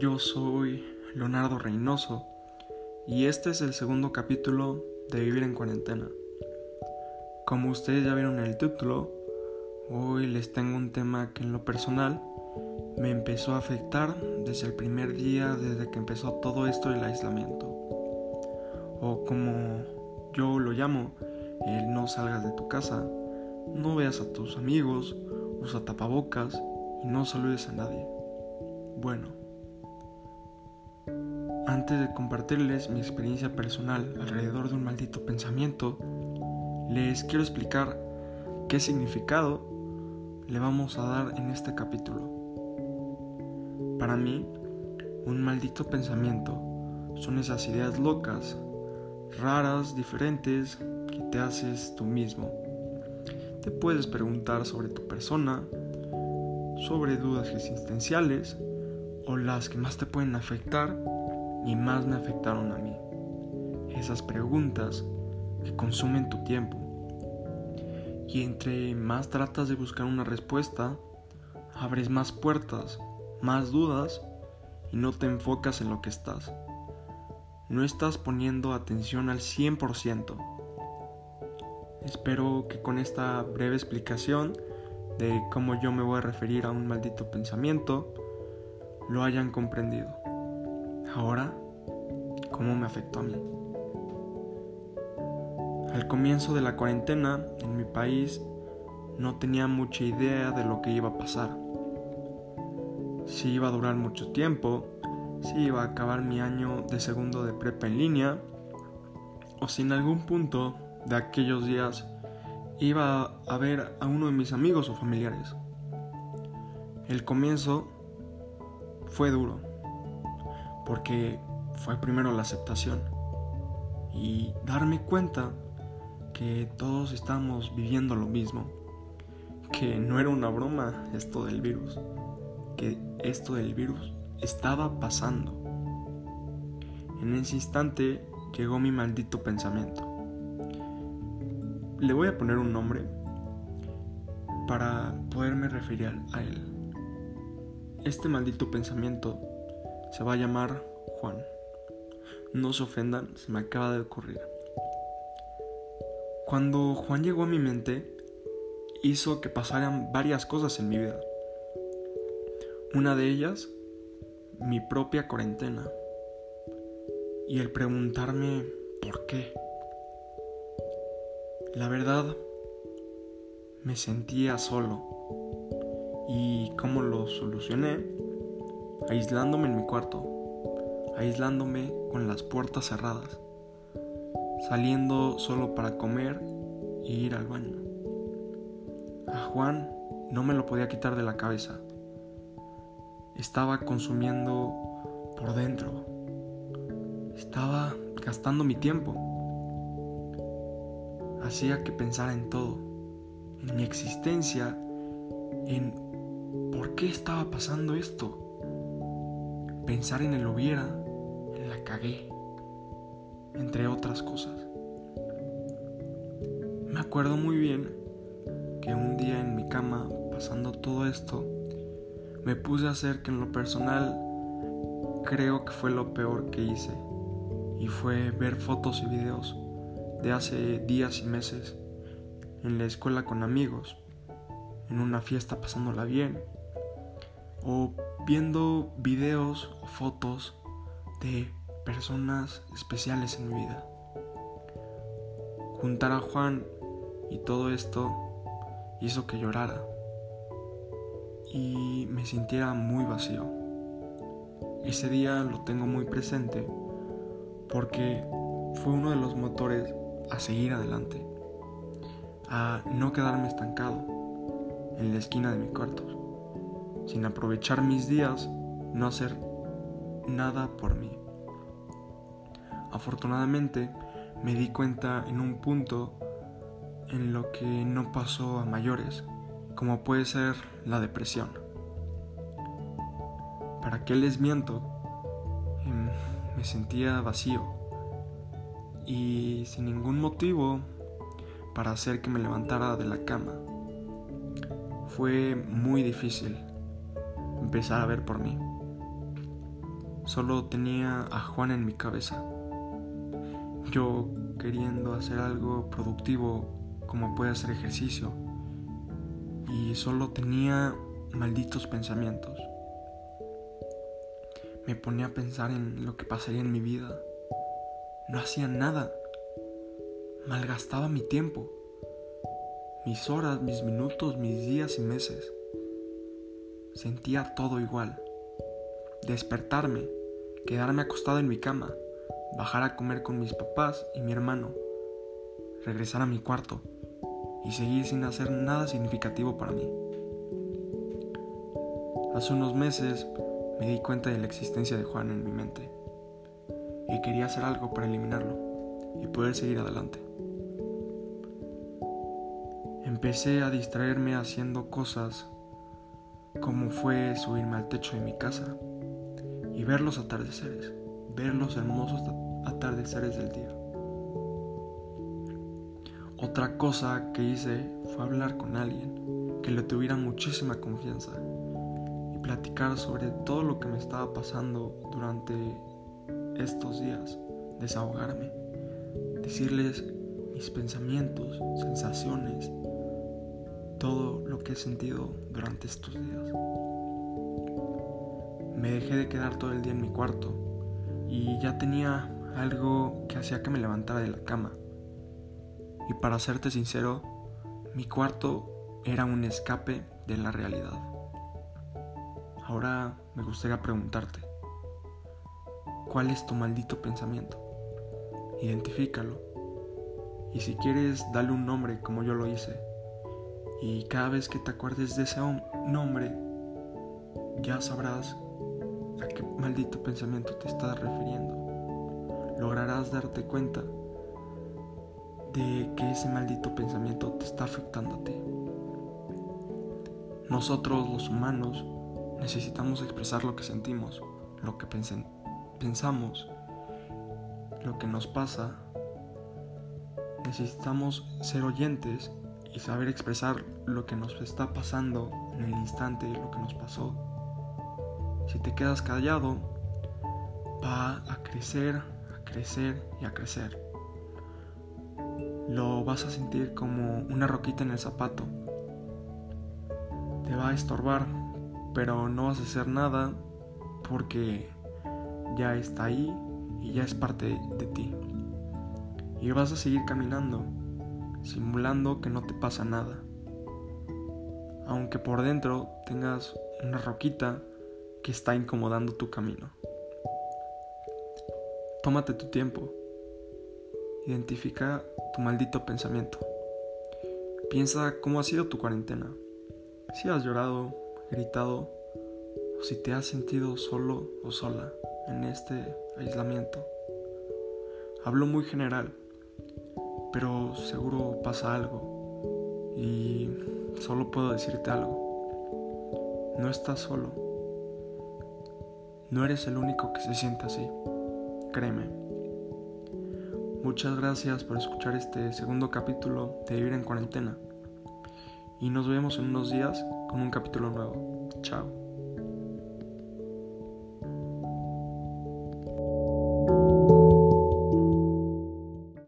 yo soy Leonardo Reynoso y este es el segundo capítulo de Vivir en Cuarentena. Como ustedes ya vieron en el título, hoy les tengo un tema que en lo personal me empezó a afectar desde el primer día, desde que empezó todo esto del aislamiento. O como yo lo llamo, el no salgas de tu casa, no veas a tus amigos, usa tapabocas y no saludes a nadie. Bueno, antes de compartirles mi experiencia personal alrededor de un maldito pensamiento, les quiero explicar qué significado le vamos a dar en este capítulo. Para mí, un maldito pensamiento son esas ideas locas, raras, diferentes, que te haces tú mismo. Te puedes preguntar sobre tu persona, sobre dudas existenciales o las que más te pueden afectar y más me afectaron a mí. Esas preguntas que consumen tu tiempo. Y entre más tratas de buscar una respuesta, abres más puertas, más dudas y no te enfocas en lo que estás. No estás poniendo atención al 100%. Espero que con esta breve explicación de cómo yo me voy a referir a un maldito pensamiento, lo hayan comprendido. Ahora, ¿cómo me afectó a mí? Al comienzo de la cuarentena en mi país no tenía mucha idea de lo que iba a pasar. Si iba a durar mucho tiempo, si iba a acabar mi año de segundo de prepa en línea, o si en algún punto de aquellos días iba a ver a uno de mis amigos o familiares. El comienzo fue duro, porque fue primero la aceptación y darme cuenta que todos estamos viviendo lo mismo, que no era una broma esto del virus, que esto del virus estaba pasando. En ese instante llegó mi maldito pensamiento. Le voy a poner un nombre para poderme referir a él. Este maldito pensamiento se va a llamar Juan. No se ofendan, se me acaba de ocurrir. Cuando Juan llegó a mi mente, hizo que pasaran varias cosas en mi vida. Una de ellas, mi propia cuarentena. Y el preguntarme por qué. La verdad, me sentía solo. ¿Y cómo lo solucioné? Aislándome en mi cuarto, aislándome con las puertas cerradas, saliendo solo para comer e ir al baño. A Juan no me lo podía quitar de la cabeza. Estaba consumiendo por dentro. Estaba gastando mi tiempo hacía que pensara en todo, en mi existencia, en por qué estaba pasando esto. Pensar en el hubiera, la cagué, entre otras cosas. Me acuerdo muy bien que un día en mi cama, pasando todo esto, me puse a hacer que en lo personal creo que fue lo peor que hice, y fue ver fotos y videos de hace días y meses, en la escuela con amigos, en una fiesta pasándola bien, o viendo videos o fotos de personas especiales en mi vida. Juntar a Juan y todo esto hizo que llorara y me sintiera muy vacío. Ese día lo tengo muy presente porque fue uno de los motores a seguir adelante, a no quedarme estancado en la esquina de mi cuarto, sin aprovechar mis días, no hacer nada por mí. Afortunadamente me di cuenta en un punto en lo que no pasó a mayores, como puede ser la depresión. ¿Para qué les miento? Em, me sentía vacío y sin ningún motivo para hacer que me levantara de la cama. Fue muy difícil empezar a ver por mí. solo tenía a Juan en mi cabeza. Yo queriendo hacer algo productivo como puede hacer ejercicio y solo tenía malditos pensamientos. Me ponía a pensar en lo que pasaría en mi vida. No hacía nada. Malgastaba mi tiempo, mis horas, mis minutos, mis días y meses. Sentía todo igual. Despertarme, quedarme acostado en mi cama, bajar a comer con mis papás y mi hermano, regresar a mi cuarto y seguir sin hacer nada significativo para mí. Hace unos meses me di cuenta de la existencia de Juan en mi mente y quería hacer algo para eliminarlo y poder seguir adelante. Empecé a distraerme haciendo cosas como fue subirme al techo de mi casa y ver los atardeceres, ver los hermosos atardeceres del día. Otra cosa que hice fue hablar con alguien que le tuviera muchísima confianza y platicar sobre todo lo que me estaba pasando durante estos días, desahogarme, decirles mis pensamientos, sensaciones, todo lo que he sentido durante estos días. Me dejé de quedar todo el día en mi cuarto y ya tenía algo que hacía que me levantara de la cama. Y para serte sincero, mi cuarto era un escape de la realidad. Ahora me gustaría preguntarte, ¿cuál es tu maldito pensamiento? Identifícalo. Y si quieres, dale un nombre como yo lo hice. Y cada vez que te acuerdes de ese nombre, ya sabrás a qué maldito pensamiento te estás refiriendo. Lograrás darte cuenta de que ese maldito pensamiento te está afectando a ti. Nosotros los humanos necesitamos expresar lo que sentimos, lo que pensamos, lo que nos pasa. Necesitamos ser oyentes y saber expresar lo que nos está pasando en el instante, lo que nos pasó. Si te quedas callado, va a crecer, a crecer y a crecer. Lo vas a sentir como una roquita en el zapato. Te va a estorbar, pero no vas a hacer nada porque ya está ahí y ya es parte de ti. Y vas a seguir caminando, simulando que no te pasa nada. Aunque por dentro tengas una roquita que está incomodando tu camino. Tómate tu tiempo. Identifica tu maldito pensamiento. Piensa cómo ha sido tu cuarentena. Si has llorado, gritado o si te has sentido solo o sola en este aislamiento. Hablo muy general, pero seguro pasa algo y solo puedo decirte algo. No estás solo. No eres el único que se siente así. Créeme. Muchas gracias por escuchar este segundo capítulo de Vivir en Cuarentena. Y nos vemos en unos días con un capítulo nuevo. Chao.